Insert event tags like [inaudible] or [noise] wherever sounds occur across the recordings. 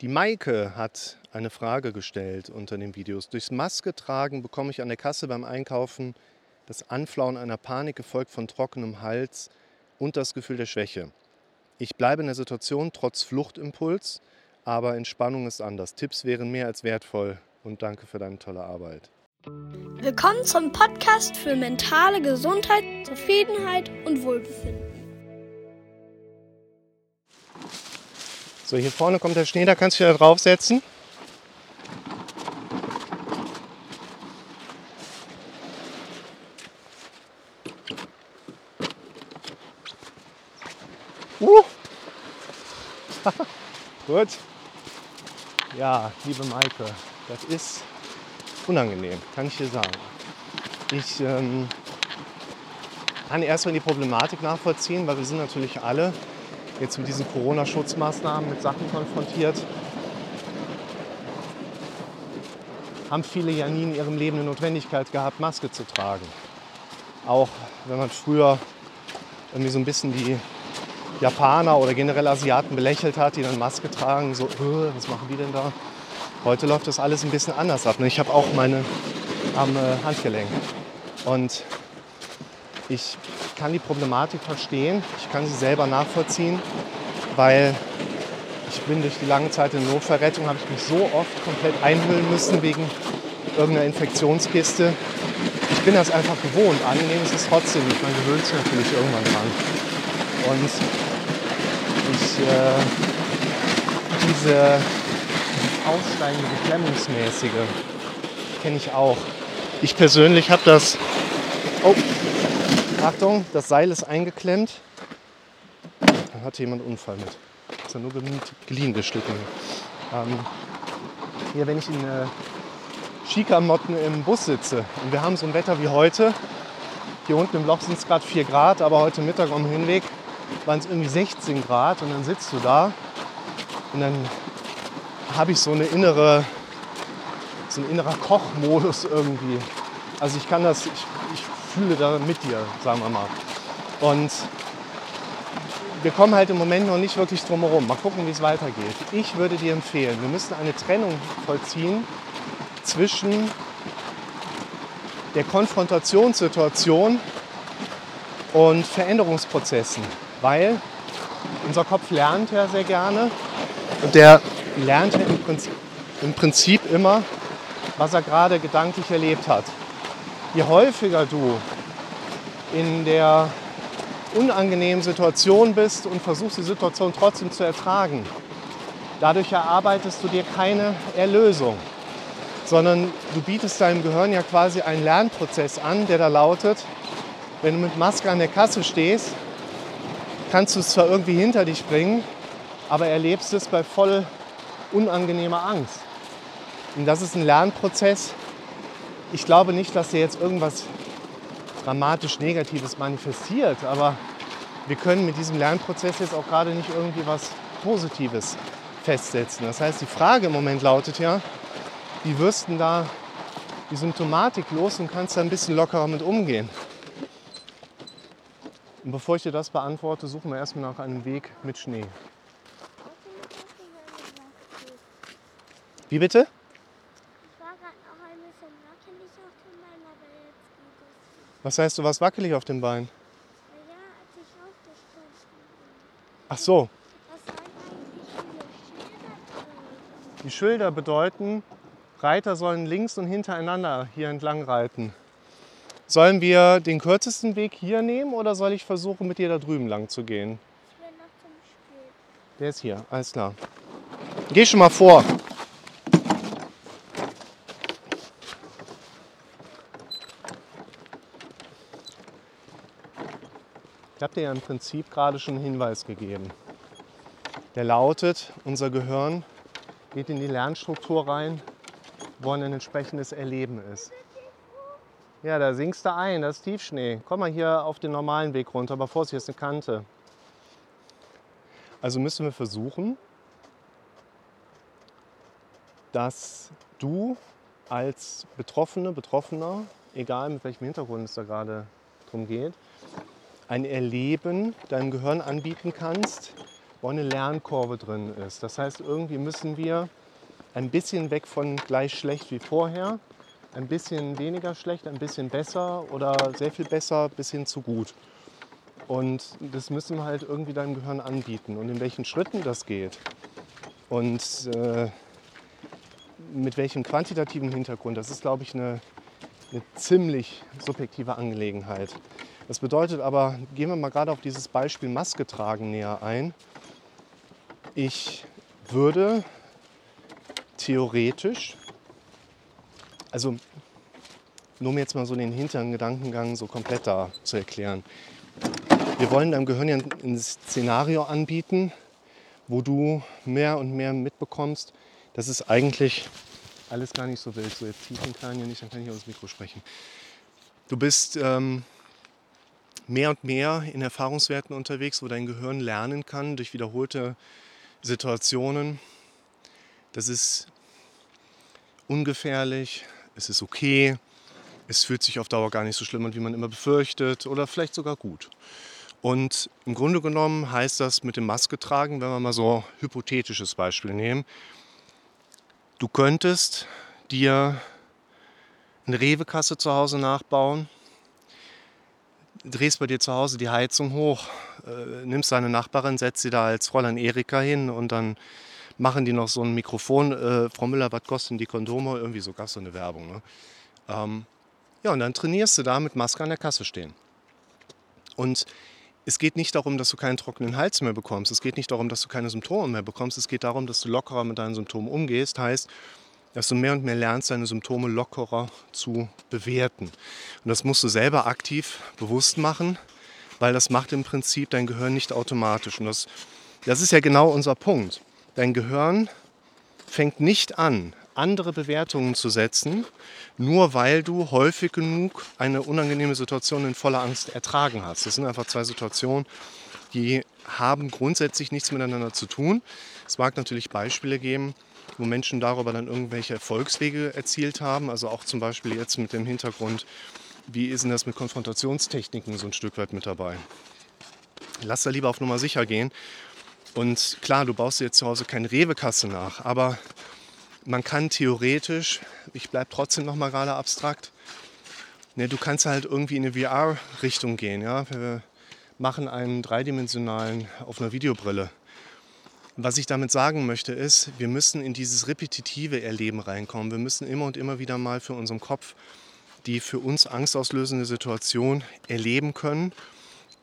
Die Maike hat eine Frage gestellt unter den Videos. Durchs Maske tragen bekomme ich an der Kasse beim Einkaufen das Anflauen einer Panik, gefolgt von trockenem Hals und das Gefühl der Schwäche. Ich bleibe in der Situation trotz Fluchtimpuls, aber Entspannung ist anders. Tipps wären mehr als wertvoll und danke für deine tolle Arbeit. Willkommen zum Podcast für mentale Gesundheit, Zufriedenheit und Wohlbefinden. So, hier vorne kommt der Schnee, da kannst du da draufsetzen. Uh. [laughs] Gut. Ja, liebe Maike, das ist unangenehm, kann ich dir sagen. Ich ähm, kann erstmal die Problematik nachvollziehen, weil wir sind natürlich alle jetzt mit diesen Corona-Schutzmaßnahmen mit Sachen konfrontiert. Haben viele ja nie in ihrem Leben eine Notwendigkeit gehabt, Maske zu tragen. Auch wenn man früher irgendwie so ein bisschen die Japaner oder generell Asiaten belächelt hat, die dann Maske tragen, so, was machen die denn da? Heute läuft das alles ein bisschen anders ab. Ich habe auch meine am äh, Handgelenk. Und ich kann die Problematik verstehen, ich kann sie selber nachvollziehen, weil ich bin durch die lange Zeit in Notfallrettung, habe ich mich so oft komplett einhüllen müssen wegen irgendeiner Infektionskiste. Ich bin das einfach gewohnt. Angenehm ist es trotzdem nicht. Man gewöhnt sich natürlich irgendwann dran. Und ich, äh, diese aufsteigende, beklemmungsmäßige kenne ich auch. Ich persönlich habe das. Oh, Achtung, das Seil ist eingeklemmt. Da hatte jemand einen Unfall mit. Ist ja nur geliehen geschnitten. Ähm, hier, wenn ich in äh, Skikamotten im Bus sitze und wir haben so ein Wetter wie heute, hier unten im Loch sind es gerade 4 Grad, aber heute Mittag am Hinweg waren es irgendwie 16 Grad und dann sitzt du da und dann habe ich so eine innere, so ein innerer Kochmodus irgendwie. Also ich kann das, ich, fühle da mit dir, sagen wir mal. Und wir kommen halt im Moment noch nicht wirklich drum herum. Mal gucken, wie es weitergeht. Ich würde dir empfehlen, wir müssen eine Trennung vollziehen zwischen der Konfrontationssituation und Veränderungsprozessen, weil unser Kopf lernt ja sehr gerne und der lernt ja im Prinzip immer, was er gerade gedanklich erlebt hat. Je häufiger du in der unangenehmen Situation bist und versuchst die Situation trotzdem zu ertragen, dadurch erarbeitest du dir keine Erlösung, sondern du bietest deinem Gehirn ja quasi einen Lernprozess an, der da lautet, wenn du mit Maske an der Kasse stehst, kannst du es zwar irgendwie hinter dich bringen, aber erlebst es bei voll unangenehmer Angst. Und das ist ein Lernprozess. Ich glaube nicht, dass dir jetzt irgendwas dramatisch Negatives manifestiert, aber wir können mit diesem Lernprozess jetzt auch gerade nicht irgendwie was Positives festsetzen. Das heißt, die Frage im Moment lautet ja, wie wirst du da die Symptomatik los und kannst da ein bisschen lockerer mit umgehen? Und bevor ich dir das beantworte, suchen wir erstmal nach einem Weg mit Schnee. Wie bitte? Ich war gerade noch ein bisschen wackelig auf dem Bein, aber jetzt geht es. Was heißt, du warst wackelig auf dem Bein? Ja, als ich aufgesprungen bin. Ach so, Was sollen eigentlich diese Schilder bedeuten? die Schilder bedeuten, Reiter sollen links und hintereinander hier entlang reiten. Sollen wir den kürzesten Weg hier nehmen oder soll ich versuchen, mit dir da drüben lang zu gehen? Ich will noch zum Spiel. Der ist hier, alles klar. Geh schon mal vor. Ich habe dir ja im Prinzip gerade schon einen Hinweis gegeben. Der lautet, unser Gehirn geht in die Lernstruktur rein, wo ein entsprechendes Erleben ist. Ja, da sinkst du ein, das ist Tiefschnee. Komm mal hier auf den normalen Weg runter, aber Vorsicht, hier ist eine Kante. Also müssen wir versuchen, dass du als Betroffene, Betroffener, egal mit welchem Hintergrund es da gerade drum geht, ein Erleben deinem Gehirn anbieten kannst, wo eine Lernkurve drin ist. Das heißt, irgendwie müssen wir ein bisschen weg von gleich schlecht wie vorher, ein bisschen weniger schlecht, ein bisschen besser oder sehr viel besser bis hin zu gut. Und das müssen wir halt irgendwie deinem Gehirn anbieten. Und in welchen Schritten das geht und äh, mit welchem quantitativen Hintergrund, das ist, glaube ich, eine, eine ziemlich subjektive Angelegenheit. Das bedeutet aber, gehen wir mal gerade auf dieses Beispiel Maske tragen näher ein. Ich würde theoretisch, also nur um jetzt mal so den hinteren Gedankengang so komplett da zu erklären. Wir wollen deinem Gehirn ja ein Szenario anbieten, wo du mehr und mehr mitbekommst, dass es eigentlich alles gar nicht so wild. So, jetzt den Kleinen hier nicht, dann kann ich aus dem Mikro sprechen. Du bist ähm, mehr und mehr in Erfahrungswerten unterwegs, wo dein Gehirn lernen kann durch wiederholte Situationen. Das ist ungefährlich, es ist okay, es fühlt sich auf Dauer gar nicht so schlimm an, wie man immer befürchtet oder vielleicht sogar gut. Und im Grunde genommen heißt das mit dem Maske tragen, wenn wir mal so ein hypothetisches Beispiel nehmen, du könntest dir eine Rewe-Kasse zu Hause nachbauen, drehst bei dir zu Hause die Heizung hoch, äh, nimmst deine Nachbarin, setzt sie da als Fräulein Erika hin und dann machen die noch so ein Mikrofon. Äh, Frau Müller, was kosten die Kondome? Irgendwie so gab so eine Werbung. Ne? Ähm, ja, und dann trainierst du da mit Maske an der Kasse stehen. Und es geht nicht darum, dass du keinen trockenen Hals mehr bekommst. Es geht nicht darum, dass du keine Symptome mehr bekommst. Es geht darum, dass du lockerer mit deinen Symptomen umgehst. Heißt, dass du mehr und mehr lernst, deine Symptome lockerer zu bewerten. Und das musst du selber aktiv bewusst machen, weil das macht im Prinzip dein Gehirn nicht automatisch. Und das, das ist ja genau unser Punkt. Dein Gehirn fängt nicht an, andere Bewertungen zu setzen, nur weil du häufig genug eine unangenehme Situation in voller Angst ertragen hast. Das sind einfach zwei Situationen, die haben grundsätzlich nichts miteinander zu tun. Es mag natürlich Beispiele geben, wo Menschen darüber dann irgendwelche Erfolgswege erzielt haben. Also auch zum Beispiel jetzt mit dem Hintergrund, wie ist denn das mit Konfrontationstechniken so ein Stück weit mit dabei. Lass da lieber auf Nummer sicher gehen. Und klar, du baust dir jetzt zu Hause keine Rewe-Kasse nach, aber man kann theoretisch, ich bleibe trotzdem noch mal gerade abstrakt, ne, du kannst halt irgendwie in eine VR-Richtung gehen. Ja? Wir machen einen dreidimensionalen auf einer Videobrille. Was ich damit sagen möchte ist, wir müssen in dieses repetitive Erleben reinkommen. Wir müssen immer und immer wieder mal für unseren Kopf die für uns angstauslösende Situation erleben können.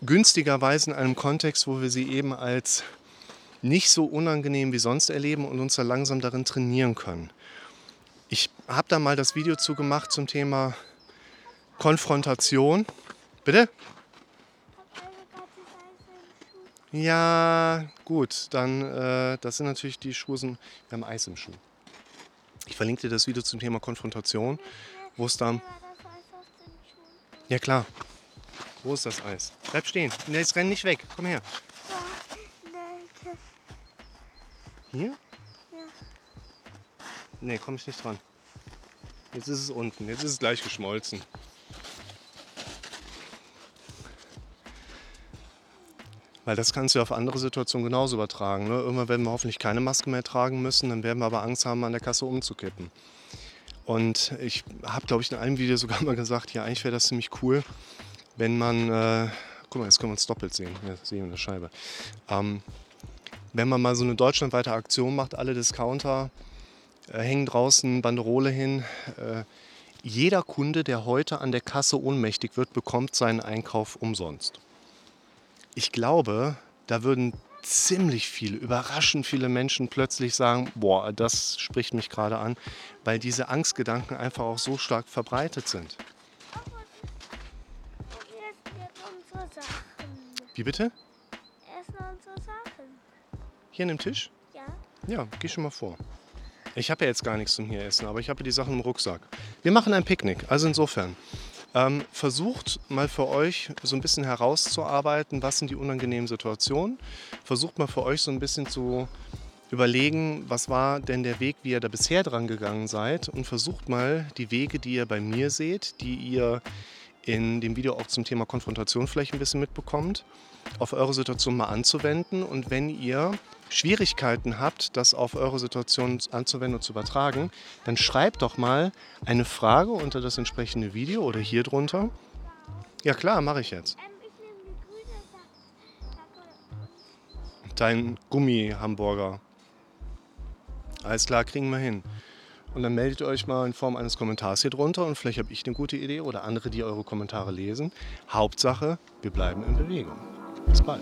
Günstigerweise in einem Kontext, wo wir sie eben als nicht so unangenehm wie sonst erleben und uns da langsam darin trainieren können. Ich habe da mal das Video zu gemacht zum Thema Konfrontation. Bitte? Ja, gut, dann, äh, das sind natürlich die Schuhe, wir haben Eis im Schuh. Ich verlinke dir das Video zum Thema Konfrontation, wo es dann... Ja klar. Wo ist das Eis? Bleib stehen. Jetzt renn nicht weg. Komm her. Hier? Nee, komme ich nicht dran. Jetzt ist es unten. Jetzt ist es gleich geschmolzen. Weil das kannst du auf andere Situationen genauso übertragen. Ne? Irgendwann werden wir hoffentlich keine Maske mehr tragen müssen, dann werden wir aber Angst haben, an der Kasse umzukippen. Und ich habe, glaube ich, in einem Video [laughs] sogar mal gesagt, ja, eigentlich wäre das ziemlich cool, wenn man, äh, guck mal, jetzt können wir uns doppelt sehen, hier sehen wir eine Scheibe. Ähm, wenn man mal so eine deutschlandweite Aktion macht, alle Discounter äh, hängen draußen Banderole hin. Äh, jeder Kunde, der heute an der Kasse ohnmächtig wird, bekommt seinen Einkauf umsonst. Ich glaube, da würden ziemlich viele, überraschend viele Menschen plötzlich sagen, boah, das spricht mich gerade an, weil diese Angstgedanken einfach auch so stark verbreitet sind. Wie bitte? Hier an dem Tisch? Ja. Ja, geh schon mal vor. Ich habe ja jetzt gar nichts zum hier essen, aber ich habe die Sachen im Rucksack. Wir machen ein Picknick, also insofern. Ähm, versucht mal für euch so ein bisschen herauszuarbeiten, was sind die unangenehmen Situationen. Versucht mal für euch so ein bisschen zu überlegen, was war denn der Weg, wie ihr da bisher dran gegangen seid. Und versucht mal die Wege, die ihr bei mir seht, die ihr in dem Video auch zum Thema Konfrontation vielleicht ein bisschen mitbekommt, auf eure Situation mal anzuwenden. Und wenn ihr Schwierigkeiten habt, das auf eure Situation anzuwenden und zu übertragen, dann schreibt doch mal eine Frage unter das entsprechende Video oder hier drunter. Ja klar, mache ich jetzt. Ähm. Dein Gummi-Hamburger. Alles klar, kriegen wir hin. Und dann meldet ihr euch mal in Form eines Kommentars hier drunter und vielleicht habe ich eine gute Idee oder andere, die eure Kommentare lesen. Hauptsache, wir bleiben in Bewegung. Bis bald.